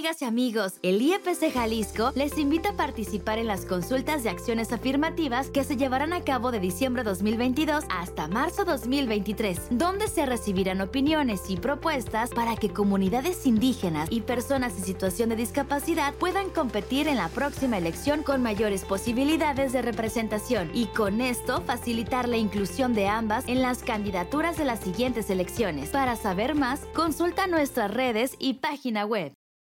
amigas y amigos, el IEPC Jalisco les invita a participar en las consultas de acciones afirmativas que se llevarán a cabo de diciembre 2022 hasta marzo 2023, donde se recibirán opiniones y propuestas para que comunidades indígenas y personas en situación de discapacidad puedan competir en la próxima elección con mayores posibilidades de representación y con esto facilitar la inclusión de ambas en las candidaturas de las siguientes elecciones. Para saber más, consulta nuestras redes y página web.